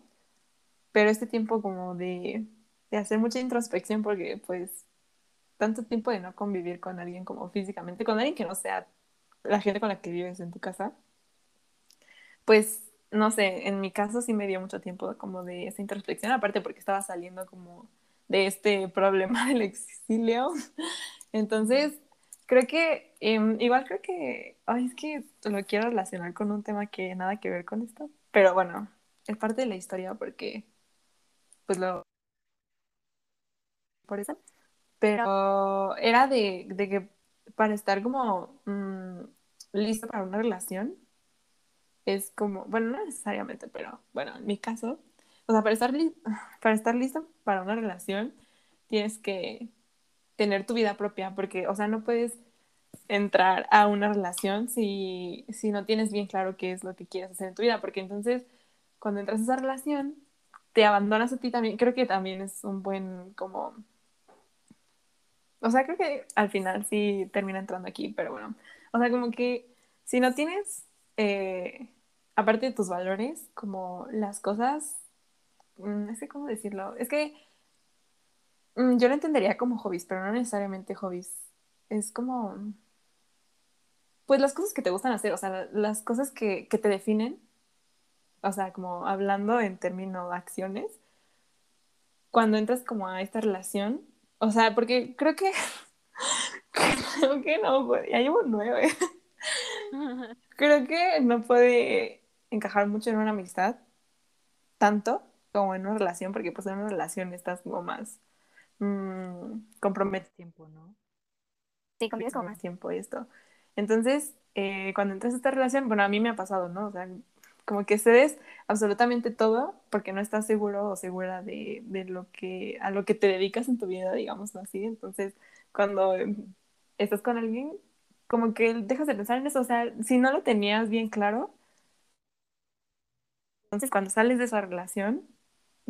pero este tiempo como de, de hacer mucha introspección porque pues tanto tiempo de no convivir con alguien como físicamente, con alguien que no sea la gente con la que vives en tu casa, pues no sé, en mi caso sí me dio mucho tiempo como de esa introspección, aparte porque estaba saliendo como de este problema *laughs* del exilio. Entonces, creo que, em, igual creo que, ay, es que lo quiero relacionar con un tema que nada que ver con esto, pero bueno, es parte de la historia porque, pues lo, por eso. pero era de, de que para estar como, mm, listo para una relación es como, bueno, no necesariamente, pero bueno, en mi caso, o sea, para estar, li- *sighs* para estar listo para una relación tienes que tener tu vida propia, porque, o sea, no puedes entrar a una relación si, si no tienes bien claro qué es lo que quieres hacer en tu vida, porque entonces cuando entras a esa relación te abandonas a ti también, creo que también es un buen como, o sea, creo que al final sí termina entrando aquí, pero bueno, o sea, como que si no tienes, eh, aparte de tus valores, como las cosas, mm, no sé cómo decirlo, es que mm, yo lo entendería como hobbies, pero no necesariamente hobbies, es como pues las cosas que te gustan hacer, o sea, las cosas que, que te definen, o sea, como hablando en términos de acciones, cuando entras como a esta relación, o sea, porque creo que, *laughs* creo que no, ya llevo nueve, *laughs* creo que no puede encajar mucho en una amistad, tanto como en una relación, porque pues en una relación estás como más mm, comprometido Más tiempo, ¿no? Sí, como más más. tiempo y esto. Entonces, eh, cuando entras a esta relación, bueno, a mí me ha pasado, ¿no? O sea, como que cedes absolutamente todo porque no estás seguro o segura de, de lo que, a lo que te dedicas en tu vida, digamos así. Entonces, cuando estás con alguien, como que dejas de pensar en eso. O sea, si no lo tenías bien claro, entonces cuando sales de esa relación,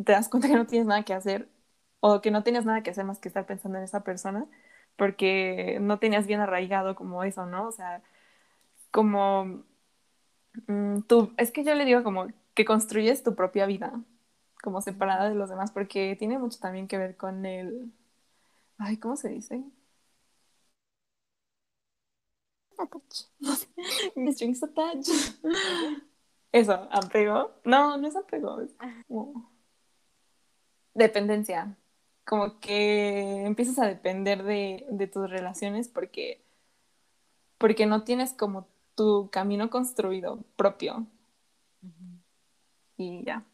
te das cuenta que no tienes nada que hacer o que no tenías nada que hacer más que estar pensando en esa persona porque no tenías bien arraigado como eso, ¿no? O sea, como mm, tú, es que yo le digo como que construyes tu propia vida, como separada de los demás, porque tiene mucho también que ver con el, ay, ¿cómo se dice? Attach. *laughs* Strings attached. ¿Apego? Eso, apego. No, no es apego, es como dependencia. Como que empiezas a depender de, de tus relaciones porque, porque no tienes como tu camino construido propio y ya.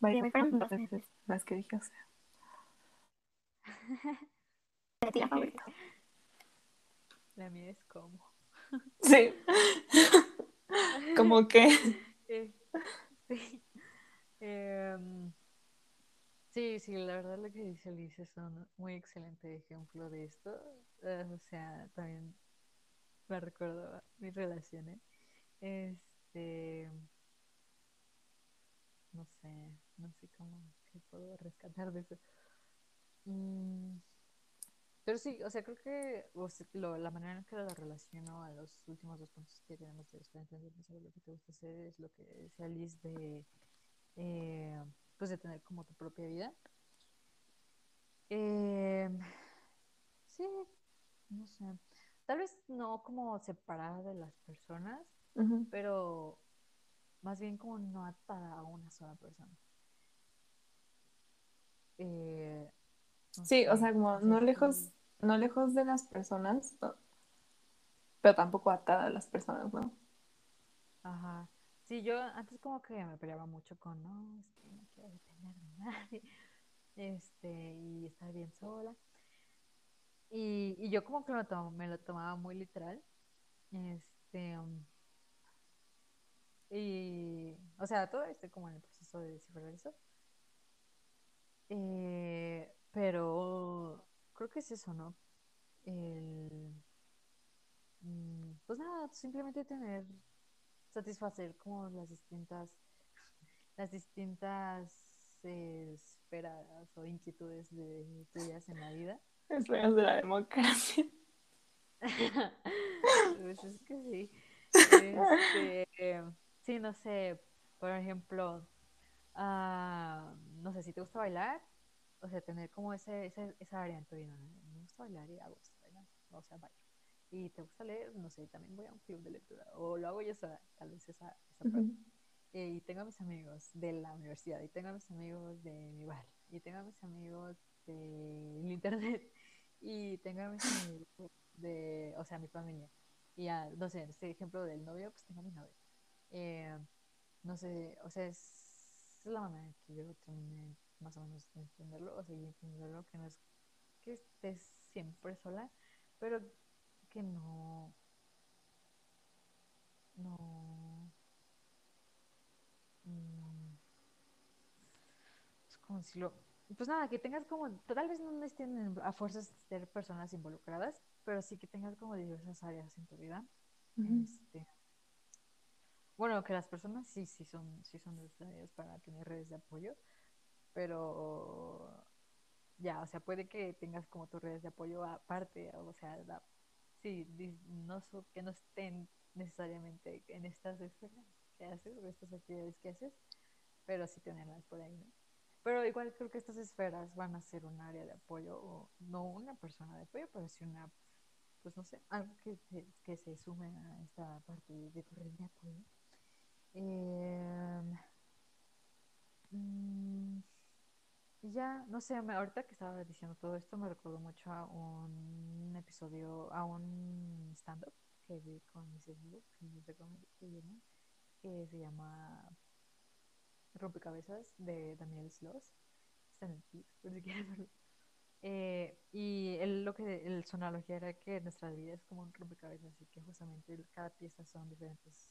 Sí, veces meses. las que dije, o sea. *laughs* De tía favorito. La mía es como. Sí. *laughs* Como que. Eh, sí. Em, sí, sí, la verdad lo que dice Liz es un muy excelente ejemplo de esto. Eh, o sea, también me recuerdo mis relaciones. Este, no sé, no sé cómo puedo rescatar de eso. Mm, pero sí, o sea, creo que lo- la manera en que lo relaciono a los últimos dos puntos que tenemos de sobre lo que te gusta hacer es lo que decía Liz de, eh, pues de tener como tu propia vida. Eh, sí, no sé. Tal vez no como separada de las personas, pero más bien como no atada a una sola persona. Eh, no Sí, o sea, como no lejos, no lejos de las personas, no, pero tampoco atada a las personas, ¿no? Ajá. Sí, yo antes como que me peleaba mucho con, no, es que no quiero depender de nadie, *laughs* este, y estar bien sola. Y, y yo como que me, lo tomaba muy literal, este, um, y, o sea, todavía estoy como en el proceso de descifrar eso, eh, pero creo que es eso, ¿no? El, mm, pues nada, simplemente tener, satisfacer como las distintas las distintas eh, esferas o inquietudes de tuyas en la vida. Esperas de la democracia. *laughs* Pues es que sí. Este, sí, no sé, por ejemplo, ah, no sé si te gusta bailar, o sea, tener como ese, ese- esa vida, ¿no? Me gusta bailar y hago esto, ¿verdad? O sea, bailo. Y te gusta leer, no sé, también voy a un club de lectura, o lo hago yo sola, tal vez esa, esa parte. Eh, y tengo a mis amigos de la universidad, y tengo a mis amigos de mi barrio, y tengo a mis amigos del internet, y tengo a mis amigos de, o sea, mi familia. Y ya, no sé, este ejemplo del novio, pues tengo a mi novio. Eh, no sé, o sea, es, la manera en que yo terminé más o menos de entenderlo, o seguir entenderlo, que no es que estés siempre sola, pero que no, no. mm, es como decirlo. Pues nada, que tengas como, tal vez no estén a fuerzas ser personas involucradas, pero sí que tengas como diversas áreas en tu vida. Este, bueno, que las personas sí, sí son, sí son necesarias para tener redes de apoyo, pero ya, o sea, puede que tengas como tus redes de apoyo aparte, o sea, la- sí, no que no estén necesariamente en estas esferas que haces o estas actividades que haces, pero sí tenerlas por ahí, ¿no? Pero igual creo que estas esferas van a ser un área de apoyo, o no una persona de apoyo, pero sí una, pues no sé, algo que, que se sume a esta parte de tu red de apoyo. Em, mm, ya, no sé, ahorita que estaba diciendo todo esto me recordó mucho a un episodio, a un stand-up que vi con mis amigos, que que se llama Rompecabezas de Daniel Sloss. Está en Netflix, *laughs* por si quieres verlo. Eh, y él, lo que, el, su analogía era que nuestra vida es como un rompecabezas y que justamente cada pieza son diferentes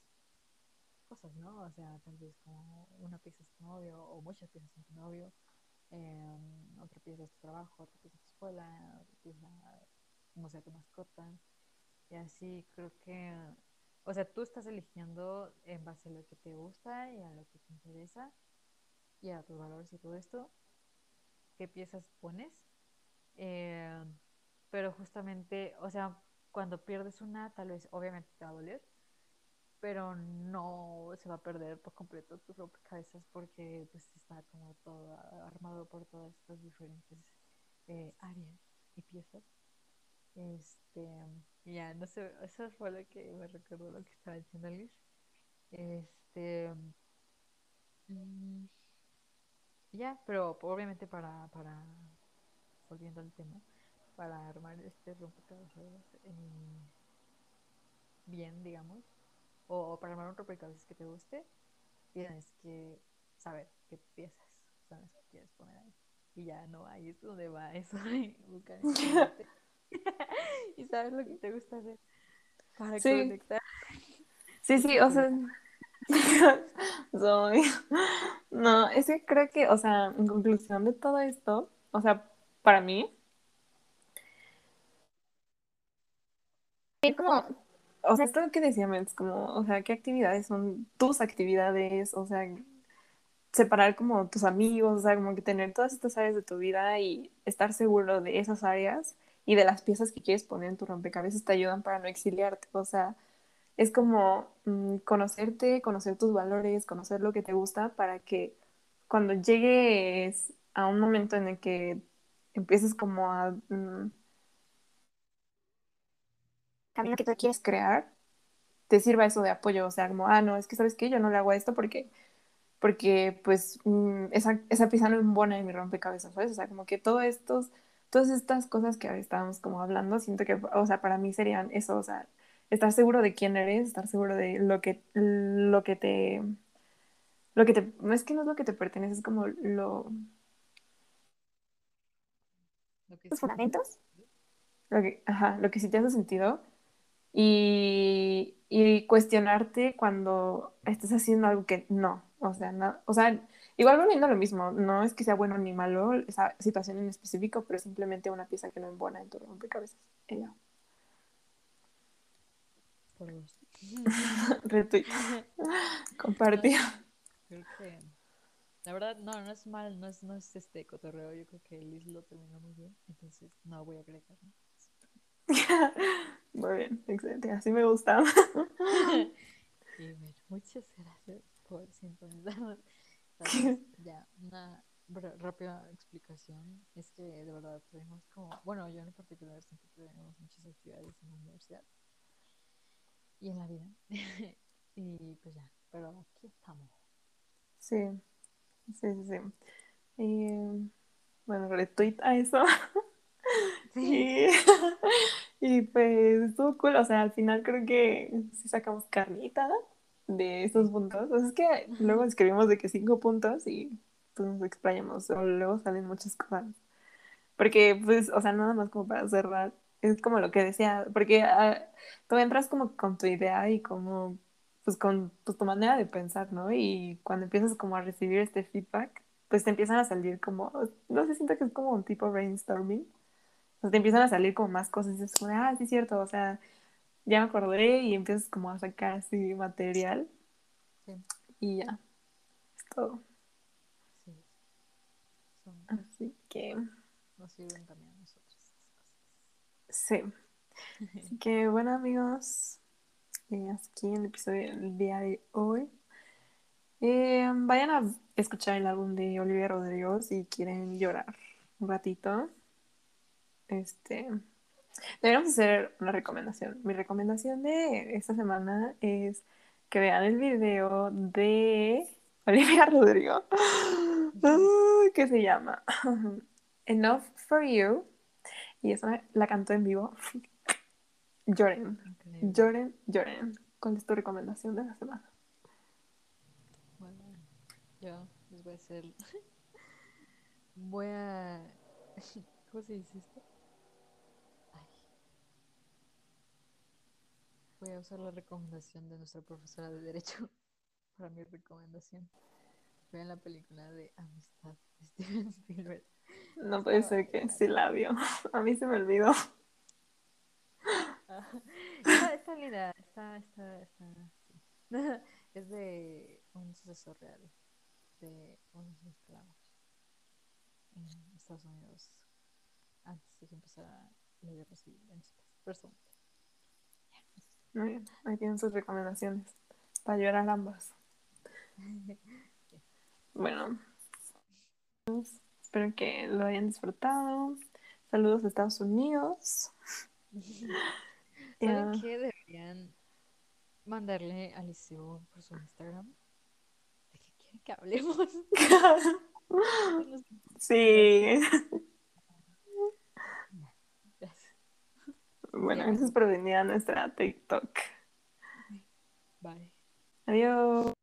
cosas, ¿no? O sea, tal vez como una pieza es tu novio o muchas piezas son tu novio, eh, otra pieza es tu trabajo, otra pieza es tu escuela, otra pieza, no sé, tu mascota. Y así creo que, o sea, tú estás eligiendo en base a lo que te gusta y a lo que te interesa y a tus valores y todo esto, qué piezas pones. Eh, pero justamente, o sea, cuando pierdes una, tal vez obviamente te va a doler, pero no se va a perder por completo tu rompecabezas porque pues está como todo armado por todas estas diferentes eh, áreas y piezas. Este, ya, no sé, eso fue lo que me recordó lo que estaba diciendo Liz. Este, mm, ya, pero obviamente para, para, volviendo al tema, para armar este rompecabezas eh, bien, digamos, o, o para armar un rompecabezas que te guste, tienes que saber qué piezas son las que quieres poner ahí. Y ya no, ahí es donde va eso de *laughs* *laughs* buscar. *laughs* y sabes lo que te gusta hacer para Sí. conectar. Sí, sí, o sea, *laughs* soy... No, es que creo que, o sea, en conclusión de todo esto, o sea, para mí, Es como, o sea, esto que decíamos, como, o sea, qué actividades son tus actividades, o sea, separar como tus amigos, o sea, como que tener todas estas áreas de tu vida y estar seguro de esas áreas y de las piezas que quieres poner en tu rompecabezas te ayudan para no exiliarte, o sea, es como mm, conocerte, conocer tus valores, conocer lo que te gusta para que cuando llegues a un momento en el que empieces como a mm, camino que tú quieres. crear, te sirva eso de apoyo, o sea, como, ah, no, es que sabes qué, yo no le hago esto porque, porque pues mm, esa, esa pieza no embona en mi rompecabezas, ¿sabes? O sea, como que todo estos, todas estas cosas que estábamos como hablando, siento que, o sea, para mí serían eso, o sea, estar seguro de quién eres, estar seguro de lo que, lo que te, lo que te, no es que no es lo que te pertenece, es como lo, Lo que Tus sí- fundamentos. lo que, ajá, lo que sí te hace sentido y, y cuestionarte cuando estés haciendo algo que no, o sea, no, o sea, igual volviendo a lo mismo, no es que sea bueno ni malo esa situación en específico, pero es simplemente una pieza que no embona en tu rompecabezas. Ya. por. *laughs* Retweet, *laughs* compartido. Creo que la verdad no, no es mal, no es, no es este cotorreo, yo creo que Liz lo terminó muy bien, entonces no voy a agregar. *laughs* Muy bien, excelente, así me gusta. Y bueno, muchas gracias por sintonizarnos. Ya, una rápida explicación es que de verdad tuvimos como, bueno, yo en particular siento que tenemos muchas actividades en la universidad y en la vida. *laughs* y pues ya, pero aquí estamos. Sí, sí, sí, sí. Y, bueno, retweet a eso. *laughs* Y, *laughs* y pues estuvo cool, o sea, al final creo que sí sacamos carnita de estos puntos. Sea, es que luego escribimos de que cinco puntos y pues nos explayamos, o luego salen muchas cosas. Porque, pues, o sea, nada más como para cerrar, es como lo que decía, porque ah, tú entras como con tu idea y como pues con pues, tu manera de pensar, ¿no? Y cuando empiezas como a recibir este feedback, pues te empiezan a salir como, no sé, siento que es como un tipo brainstorming. O sea, te empiezan a salir como más cosas y dices como, ah, sí es cierto, o sea, ya me acordé y empiezas como a sacar así material Sí, y ya, es todo. sí. Son, Así que, nos sirven también a nosotros sí. *laughs* Así que bueno amigos, eh, hasta aquí el episodio del día de hoy. Eh, vayan a escuchar el álbum de Olivia Rodrigo si quieren llorar un ratito. Este, deberíamos hacer una recomendación. Mi recomendación de esta semana es que vean el video de Olivia *laughs* Rodrigo, que se llama *laughs* Enough for You. Y eso la cantó en vivo. *laughs* Lloren, lloren, lloren. ¿Cuál es tu recomendación de la semana? Bueno, yo les voy a hacer. Voy a. ¿Cómo se dice esto? Ay. Voy a usar la recomendación de nuestra profesora de Derecho *laughs* para mi recomendación. Vean la película de Amistad de Steven *laughs* Spielberg. No puede ser que sí la vio. *laughs* A mí se me olvidó. Ah, Está, está linda, está, está, está. Es de un suceso real de unos esclavos en Estados Unidos antes de que empezara la guerra civil en ese país. Muy bien, ahí tienen sus recomendaciones. Para llorar ambas. Bueno, espero que lo hayan disfrutado. Saludos de Estados Unidos. *laughs* ¿Saben qué? Deberían mandarle a Liceo por su Instagram. ¿De qué quieren que hablemos? *laughs* *laughs* Sí. Gracias. Bueno, por venir a nuestra TikTok. Bye. Adiós.